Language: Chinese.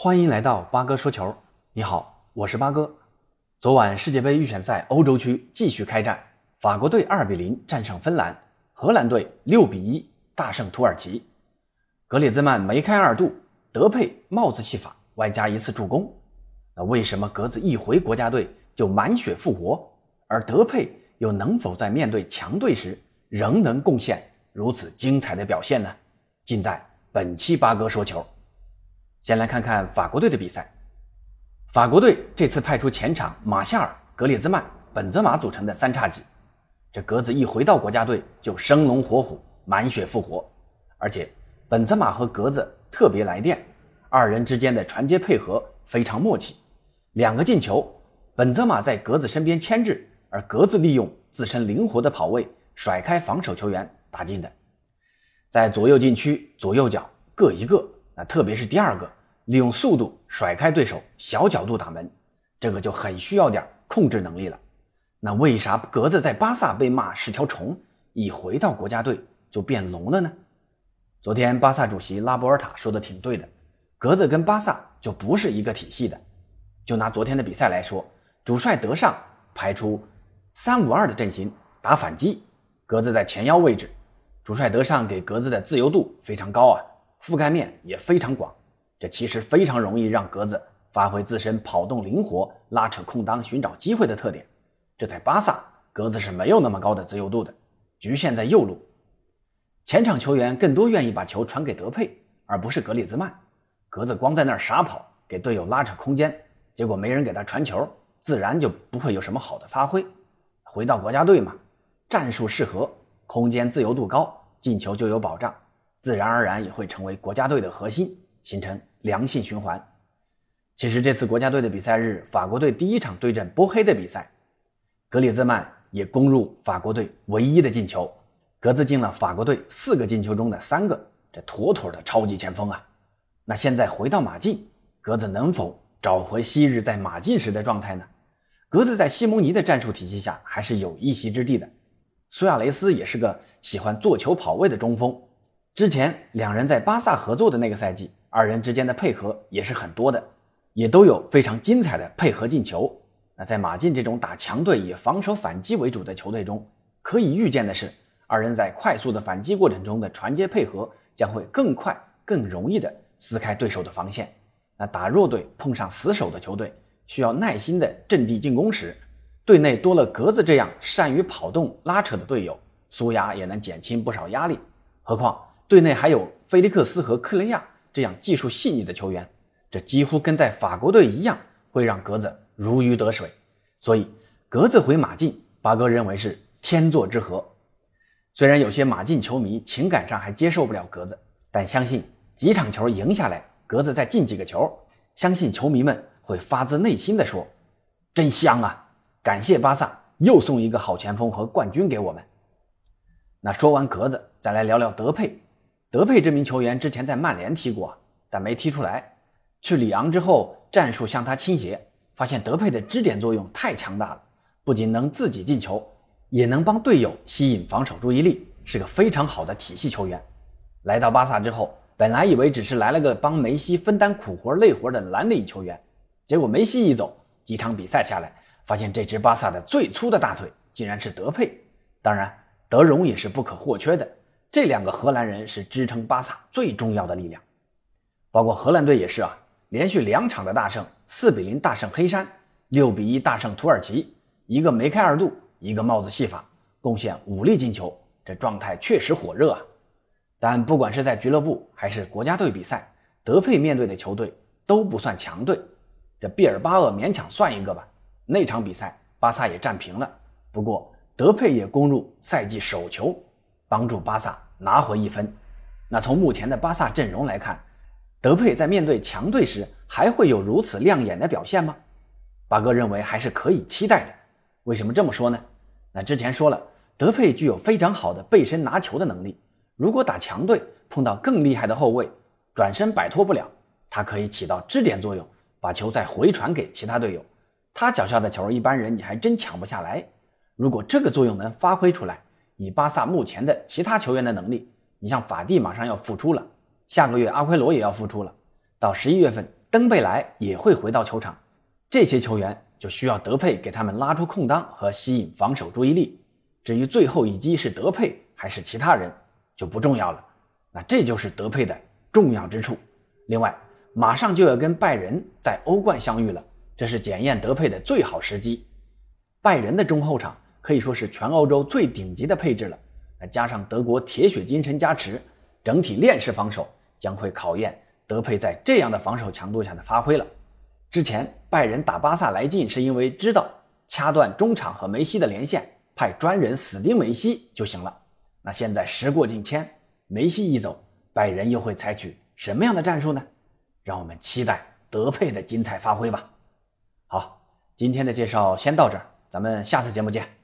欢迎来到八哥说球。你好，我是八哥。昨晚世界杯预选赛欧洲区继续开战，法国队二比零战胜芬兰，荷兰队六比一大胜土耳其。格列兹曼梅开二度，德佩帽子戏法，外加一次助攻。那为什么格子一回国家队就满血复活，而德佩又能否在面对强队时仍能贡献如此精彩的表现呢？尽在本期八哥说球。先来看看法国队的比赛。法国队这次派出前场马夏尔、格列兹曼、本泽马组成的三叉戟，这格子一回到国家队就生龙活虎、满血复活，而且本泽马和格子特别来电，二人之间的传接配合非常默契。两个进球，本泽马在格子身边牵制，而格子利用自身灵活的跑位甩开防守球员打进的。在左右禁区左右脚各一个，那特别是第二个。利用速度甩开对手，小角度打门，这个就很需要点控制能力了。那为啥格子在巴萨被骂是条虫，一回到国家队就变龙了呢？昨天巴萨主席拉波尔塔说的挺对的，格子跟巴萨就不是一个体系的。就拿昨天的比赛来说，主帅德尚排出三五二的阵型打反击，格子在前腰位置，主帅德尚给格子的自由度非常高啊，覆盖面也非常广。这其实非常容易让格子发挥自身跑动灵活、拉扯空当、寻找机会的特点。这在巴萨，格子是没有那么高的自由度的，局限在右路。前场球员更多愿意把球传给德佩，而不是格里兹曼。格子光在那儿傻跑，给队友拉扯空间，结果没人给他传球，自然就不会有什么好的发挥。回到国家队嘛，战术适合，空间自由度高，进球就有保障，自然而然也会成为国家队的核心，形成。良性循环。其实这次国家队的比赛日，法国队第一场对阵波黑的比赛，格里兹曼也攻入法国队唯一的进球，格子进了法国队四个进球中的三个，这妥妥的超级前锋啊！那现在回到马竞，格子能否找回昔日在马竞时的状态呢？格子在西蒙尼的战术体系下还是有一席之地的。苏亚雷斯也是个喜欢做球跑位的中锋，之前两人在巴萨合作的那个赛季。二人之间的配合也是很多的，也都有非常精彩的配合进球。那在马竞这种打强队以防守反击为主的球队中，可以预见的是，二人在快速的反击过程中的传接配合将会更快、更容易的撕开对手的防线。那打弱队碰上死守的球队，需要耐心的阵地进攻时，队内多了格子这样善于跑动拉扯的队友，苏牙也能减轻不少压力。何况队内还有菲利克斯和克雷亚。这样技术细腻的球员，这几乎跟在法国队一样，会让格子如鱼得水。所以格子回马竞，巴哥认为是天作之合。虽然有些马竞球迷情感上还接受不了格子，但相信几场球赢下来，格子再进几个球，相信球迷们会发自内心的说：“真香啊！感谢巴萨又送一个好前锋和冠军给我们。”那说完格子，再来聊聊德佩。德佩这名球员之前在曼联踢过，但没踢出来。去里昂之后，战术向他倾斜，发现德佩的支点作用太强大了，不仅能自己进球，也能帮队友吸引防守注意力，是个非常好的体系球员。来到巴萨之后，本来以为只是来了个帮梅西分担苦活累活的蓝领球员，结果梅西一走，几场比赛下来，发现这支巴萨的最粗的大腿竟然是德佩。当然，德容也是不可或缺的。这两个荷兰人是支撑巴萨最重要的力量，包括荷兰队也是啊，连续两场的大胜，四比零大胜黑山，六比一大胜土耳其，一个梅开二度，一个帽子戏法，贡献五粒进球，这状态确实火热啊。但不管是在俱乐部还是国家队比赛，德佩面对的球队都不算强队，这毕尔巴鄂勉强算一个吧。那场比赛巴萨也战平了，不过德佩也攻入赛季首球。帮助巴萨拿回一分。那从目前的巴萨阵容来看，德佩在面对强队时还会有如此亮眼的表现吗？八哥认为还是可以期待的。为什么这么说呢？那之前说了，德佩具有非常好的背身拿球的能力。如果打强队碰到更厉害的后卫，转身摆脱不了，他可以起到支点作用，把球再回传给其他队友。他脚下的球一般人你还真抢不下来。如果这个作用能发挥出来，以巴萨目前的其他球员的能力，你像法蒂马上要复出了，下个月阿奎罗也要复出了，到十一月份登贝莱也会回到球场，这些球员就需要德佩给他们拉出空当和吸引防守注意力。至于最后一击是德佩还是其他人就不重要了。那这就是德佩的重要之处。另外，马上就要跟拜仁在欧冠相遇了，这是检验德佩的最好时机。拜仁的中后场可以说是全欧洲最顶级的配置了，那加上德国铁血金身加持，整体链式防守将会考验德佩在这样的防守强度下的发挥了。之前拜仁打巴萨来劲，是因为知道掐断中场和梅西的连线。派专人死盯梅西就行了。那现在时过境迁，梅西一走，拜仁又会采取什么样的战术呢？让我们期待德佩的精彩发挥吧。好，今天的介绍先到这儿，咱们下次节目见。